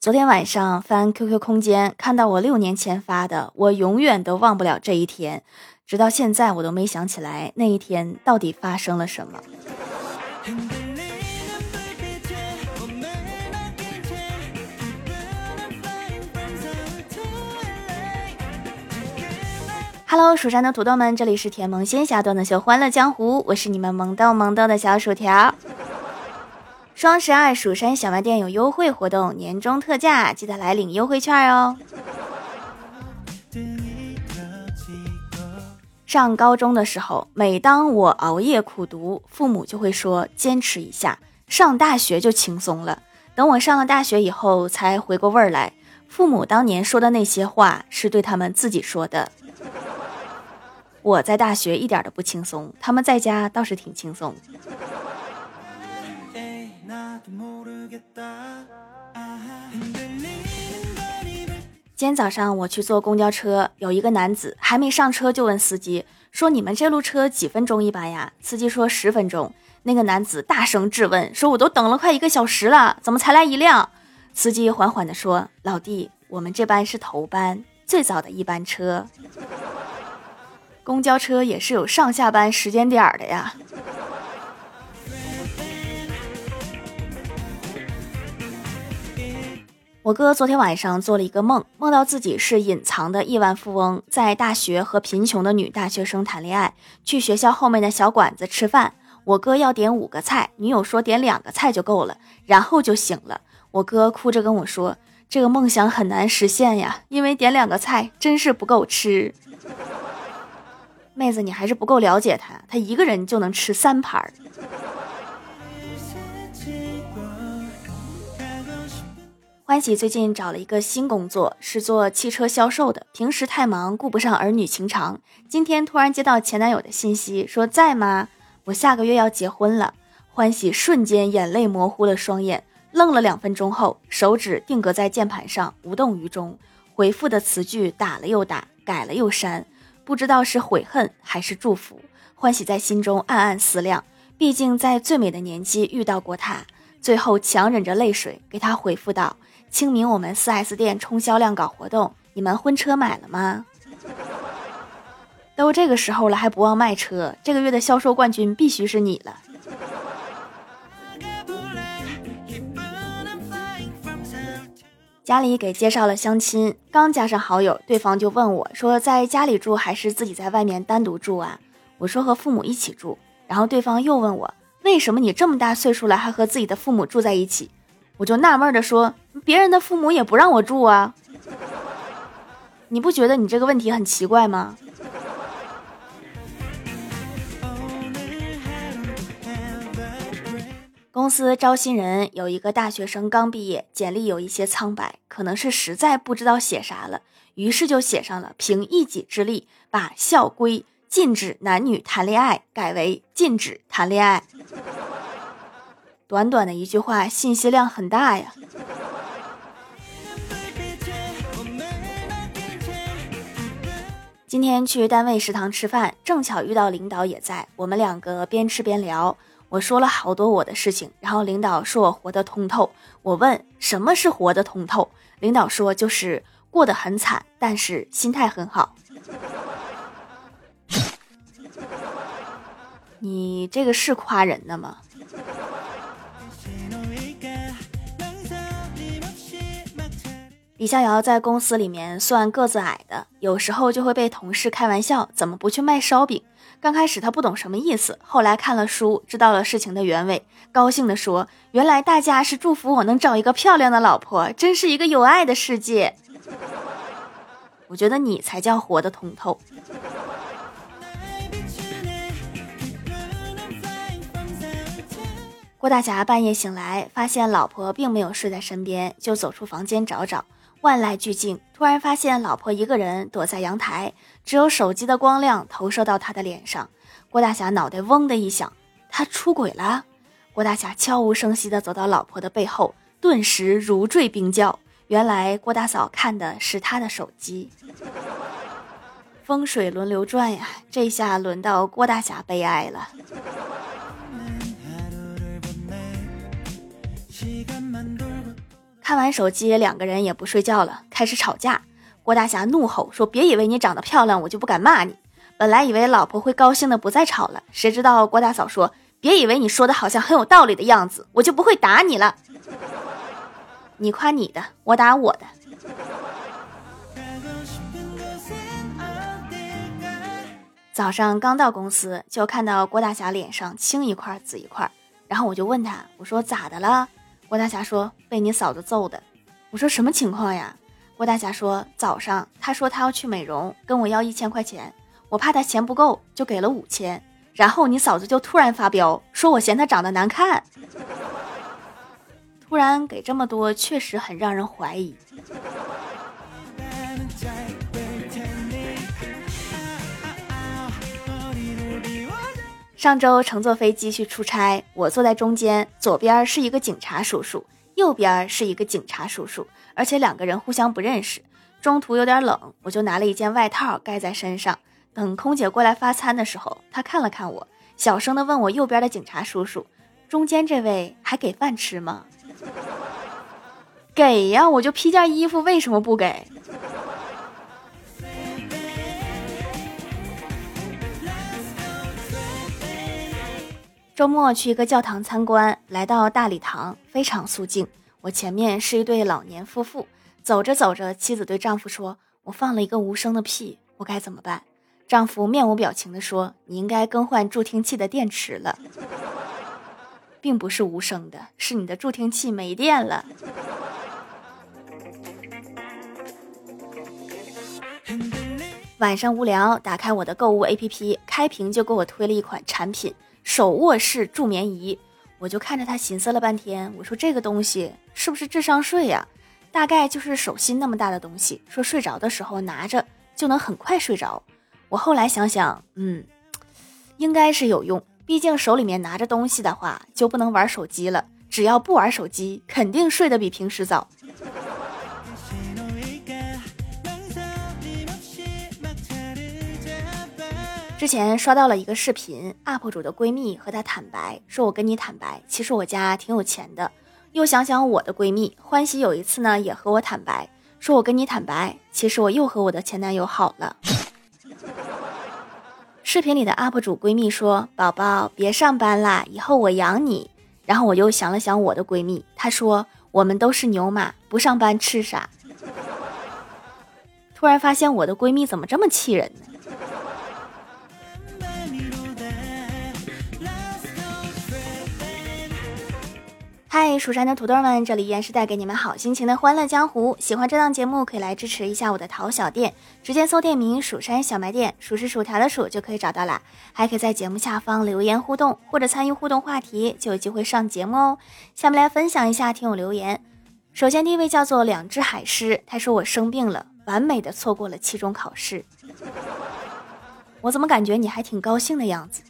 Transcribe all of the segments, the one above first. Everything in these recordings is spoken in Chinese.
昨天晚上翻 QQ 空间，看到我六年前发的，我永远都忘不了这一天，直到现在我都没想起来那一天到底发生了什么。Hello，蜀山的土豆们，这里是甜萌仙侠段的秀欢乐江湖，我是你们萌豆萌豆的小薯条。双十二，蜀山小卖店有优惠活动，年终特价，记得来领优惠券哦。上高中的时候，每当我熬夜苦读，父母就会说坚持一下，上大学就轻松了。等我上了大学以后，才回过味儿来，父母当年说的那些话是对他们自己说的。我在大学一点都不轻松，他们在家倒是挺轻松。今天早上我去坐公交车，有一个男子还没上车就问司机说：“你们这路车几分钟一班呀？”司机说：“十分钟。”那个男子大声质问说：“我都等了快一个小时了，怎么才来一辆？”司机缓缓地说：“老弟，我们这班是头班，最早的一班车。公交车也是有上下班时间点的呀。”我哥昨天晚上做了一个梦，梦到自己是隐藏的亿万富翁，在大学和贫穷的女大学生谈恋爱，去学校后面的小馆子吃饭。我哥要点五个菜，女友说点两个菜就够了，然后就醒了。我哥哭着跟我说：“这个梦想很难实现呀，因为点两个菜真是不够吃。”妹子，你还是不够了解他，他一个人就能吃三盘儿。欢喜最近找了一个新工作，是做汽车销售的。平时太忙，顾不上儿女情长。今天突然接到前男友的信息，说在吗？我下个月要结婚了。欢喜瞬间眼泪模糊了双眼，愣了两分钟后，手指定格在键盘上，无动于衷。回复的词句打了又打，改了又删，不知道是悔恨还是祝福。欢喜在心中暗暗思量，毕竟在最美的年纪遇到过他。最后强忍着泪水给他回复道。清明我们 4S 店冲销量搞活动，你们婚车买了吗？都这个时候了还不忘卖车，这个月的销售冠军必须是你了。家里给介绍了相亲，刚加上好友，对方就问我说：“在家里住还是自己在外面单独住啊？”我说：“和父母一起住。”然后对方又问我：“为什么你这么大岁数了还和自己的父母住在一起？”我就纳闷的说：“别人的父母也不让我住啊，你不觉得你这个问题很奇怪吗？”公司招新人，有一个大学生刚毕业，简历有一些苍白，可能是实在不知道写啥了，于是就写上了凭一己之力把校规禁止男女谈恋爱改为禁止谈恋爱。短短的一句话，信息量很大呀。今天去单位食堂吃饭，正巧遇到领导也在，我们两个边吃边聊。我说了好多我的事情，然后领导说我活得通透。我问什么是活得通透，领导说就是过得很惨，但是心态很好。你这个是夸人的吗？李逍遥在公司里面算个子矮的，有时候就会被同事开玩笑，怎么不去卖烧饼？刚开始他不懂什么意思，后来看了书，知道了事情的原委，高兴地说：“原来大家是祝福我能找一个漂亮的老婆，真是一个有爱的世界。”我觉得你才叫活得通透。郭大侠半夜醒来，发现老婆并没有睡在身边，就走出房间找找。万籁俱静，突然发现老婆一个人躲在阳台，只有手机的光亮投射到他的脸上。郭大侠脑袋嗡的一响，他出轨了。郭大侠悄无声息地走到老婆的背后，顿时如坠冰窖。原来郭大嫂看的是他的手机。风水轮流转呀，这下轮到郭大侠悲哀了。看完手机，两个人也不睡觉了，开始吵架。郭大侠怒吼说：“别以为你长得漂亮，我就不敢骂你。”本来以为老婆会高兴的不再吵了，谁知道郭大嫂说：“别以为你说的好像很有道理的样子，我就不会打你了。”你夸你的，我打我的。早上刚到公司，就看到郭大侠脸上青一块紫一块，然后我就问他：“我说咋的了？”郭大侠说：“被你嫂子揍的。”我说：“什么情况呀？”郭大侠说：“早上他说他要去美容，跟我要一千块钱。”我怕他钱不够，就给了五千，然后你嫂子就突然发飙，说我嫌他长得难看。突然给这么多，确实很让人怀疑。上周乘坐飞机去出差，我坐在中间，左边是一个警察叔叔，右边是一个警察叔叔，而且两个人互相不认识。中途有点冷，我就拿了一件外套盖在身上。等空姐过来发餐的时候，她看了看我，小声的问我右边的警察叔叔：“中间这位还给饭吃吗？”“给呀，我就披件衣服，为什么不给？”周末去一个教堂参观，来到大礼堂，非常肃静。我前面是一对老年夫妇，走着走着，妻子对丈夫说：“我放了一个无声的屁，我该怎么办？”丈夫面无表情地说：“你应该更换助听器的电池了，并不是无声的，是你的助听器没电了。”晚上无聊，打开我的购物 APP，开屏就给我推了一款产品——手握式助眠仪。我就看着他，寻思了半天，我说这个东西是不是智商税呀？大概就是手心那么大的东西，说睡着的时候拿着就能很快睡着。我后来想想，嗯，应该是有用。毕竟手里面拿着东西的话，就不能玩手机了。只要不玩手机，肯定睡得比平时早。之前刷到了一个视频，UP 主的闺蜜和她坦白说：“我跟你坦白，其实我家挺有钱的。”又想想我的闺蜜欢喜有一次呢，也和我坦白说：“我跟你坦白，其实我又和我的前男友好了。”视频里的 UP 主闺蜜说：“宝宝，别上班啦，以后我养你。”然后我又想了想我的闺蜜，她说：“我们都是牛马，不上班吃啥？”突然发现我的闺蜜怎么这么气人呢？嗨，蜀山的土豆们，这里依然是带给你们好心情的欢乐江湖。喜欢这档节目，可以来支持一下我的淘小店，直接搜店名“蜀山小卖店”，数是薯条的数就可以找到啦。还可以在节目下方留言互动，或者参与互动话题，就有机会上节目哦。下面来分享一下听友留言。首先第一位叫做两只海狮，他说我生病了，完美的错过了期中考试。我怎么感觉你还挺高兴的样子？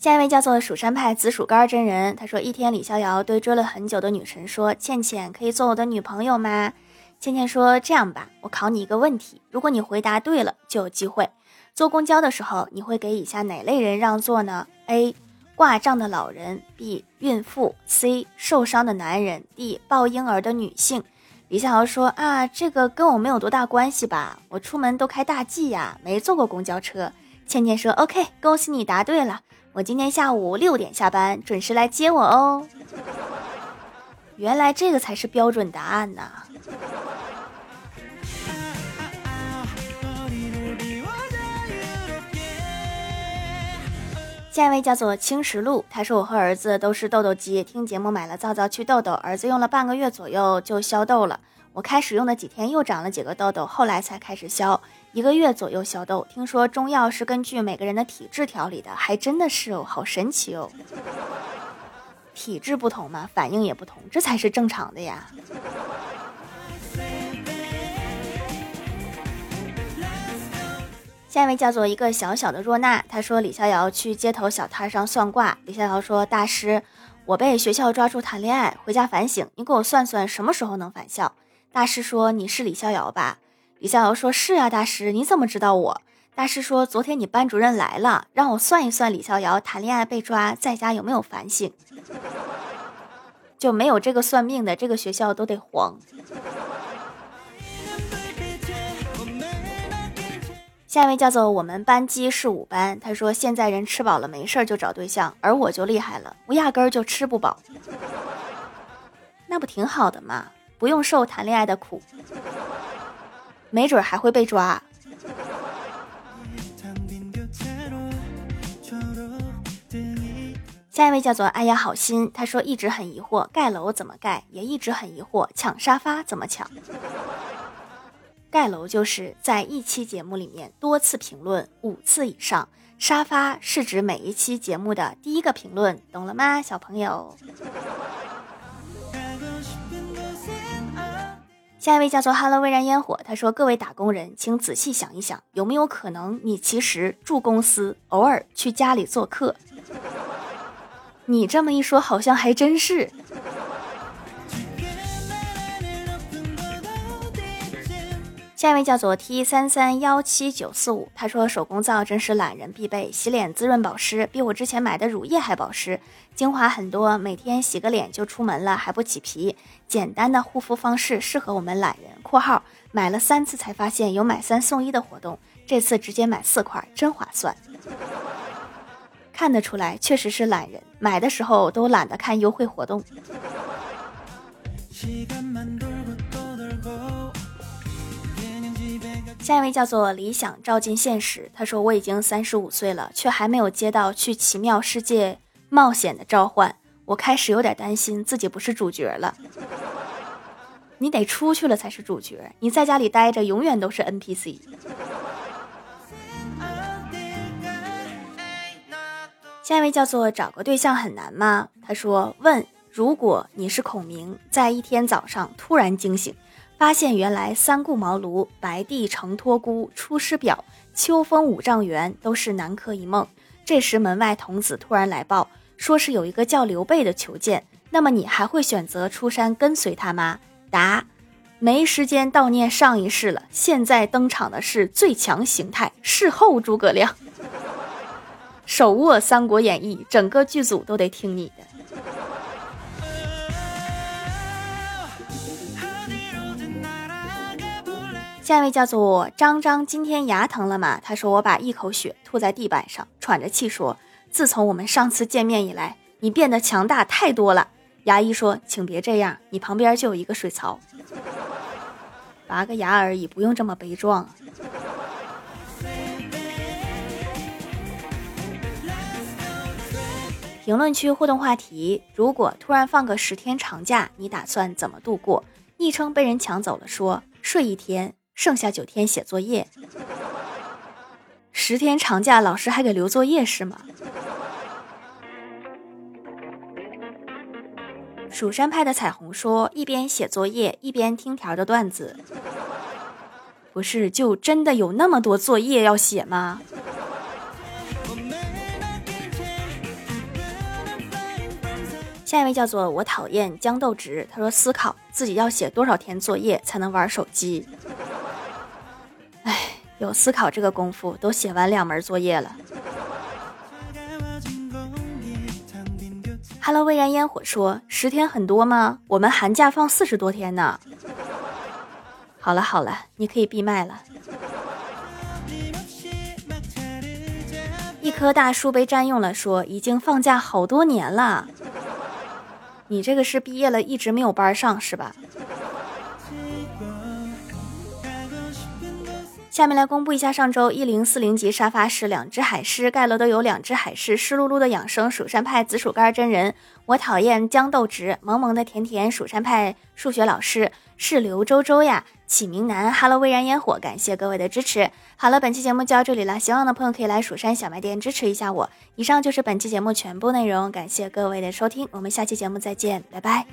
下一位叫做蜀山派紫薯干真人，他说：一天，李逍遥对追了很久的女神说：“倩倩，可以做我的女朋友吗？”倩倩说：“这样吧，我考你一个问题，如果你回答对了，就有机会。坐公交的时候，你会给以下哪类人让座呢？A. 挂账的老人；B. 孕妇；C. 受伤的男人；D. 抱婴儿的女性。”李逍遥说：“啊，这个跟我没有多大关系吧？我出门都开大 G 呀，没坐过公交车。”倩倩说：“OK，恭喜你答对了。”我今天下午六点下班，准时来接我哦。原来这个才是标准答案呐！下一位叫做青石路，他说我和儿子都是痘痘肌，听节目买了皂皂祛痘痘，儿子用了半个月左右就消痘了。我开始用的几天又长了几个痘痘，后来才开始消，一个月左右消痘。听说中药是根据每个人的体质调理的，还真的是哦，好神奇哦！体质不同嘛，反应也不同，这才是正常的呀。下一位叫做一个小小的若娜，她说李逍遥去街头小摊上算卦，李逍遥说大师，我被学校抓住谈恋爱，回家反省，你给我算算什么时候能返校。大师说：“你是李逍遥吧？”李逍遥说：“是啊，大师，你怎么知道我？”大师说，昨天你班主任来了，让我算一算李逍遥谈恋爱被抓，在家有没有反省。就没有这个算命的，这个学校都得黄。下一位叫做我们班级是五班，他说现在人吃饱了没事就找对象，而我就厉害了，我压根儿就吃不饱。那不挺好的吗？不用受谈恋爱的苦，没准还会被抓。下一位叫做哎呀好心，他说一直很疑惑盖楼怎么盖，也一直很疑惑抢沙发怎么抢。盖楼就是在一期节目里面多次评论五次以上，沙发是指每一期节目的第一个评论，懂了吗，小朋友？下一位叫做哈喽微燃烟火，他说各位打工人，请仔细想一想，有没有可能你其实住公司，偶尔去家里做客？你这么一说，好像还真是。下一位叫做 T 三三幺七九四五，他说手工皂真是懒人必备，洗脸滋润保湿，比我之前买的乳液还保湿，精华很多，每天洗个脸就出门了，还不起皮。简单的护肤方式适合我们懒人。（括号买了三次才发现有买三送一的活动，这次直接买四块，真划算。）看得出来，确实是懒人，买的时候都懒得看优惠活动。下一位叫做理想照进现实，他说我已经三十五岁了，却还没有接到去奇妙世界冒险的召唤，我开始有点担心自己不是主角了。你得出去了才是主角，你在家里待着永远都是 NPC。下一位叫做找个对象很难吗？他说：问，如果你是孔明，在一天早上突然惊醒，发现原来三顾茅庐、白帝城托孤、出师表、秋风五丈原都是南柯一梦。这时门外童子突然来报，说是有一个叫刘备的求见。那么你还会选择出山跟随他吗？答：没时间悼念上一世了。现在登场的是最强形态，事后诸葛亮。手握《三国演义》，整个剧组都得听你的。下一位叫做张张，今天牙疼了吗？他说我把一口血吐在地板上，喘着气说：“自从我们上次见面以来，你变得强大太多了。”牙医说：“请别这样，你旁边就有一个水槽，拔个牙而已，不用这么悲壮。”评论区互动话题：如果突然放个十天长假，你打算怎么度过？昵称被人抢走了，说睡一天，剩下九天写作业。十天长假，老师还给留作业是吗？蜀山派的彩虹说：一边写作业一边听条的段子，不是就真的有那么多作业要写吗？下一位叫做我讨厌豇豆直，他说思考自己要写多少天作业才能玩手机。有思考这个功夫，都写完两门作业了。Hello，蔚然烟火说十天很多吗？我们寒假放四十多天呢。好了好了，你可以闭麦了。一棵大树被占用了，说已经放假好多年了。你这个是毕业了一直没有班上是吧？下面来公布一下上周一零四零级沙发是两只海狮盖楼都有两只海狮湿漉漉的养生蜀山派紫薯干真人我讨厌豇豆直萌萌的甜甜蜀山派数学老师是刘周周呀。启明南，Hello，微燃烟火，感谢各位的支持。好了，本期节目就到这里了，希望的朋友可以来蜀山小卖店支持一下我。以上就是本期节目全部内容，感谢各位的收听，我们下期节目再见，拜拜。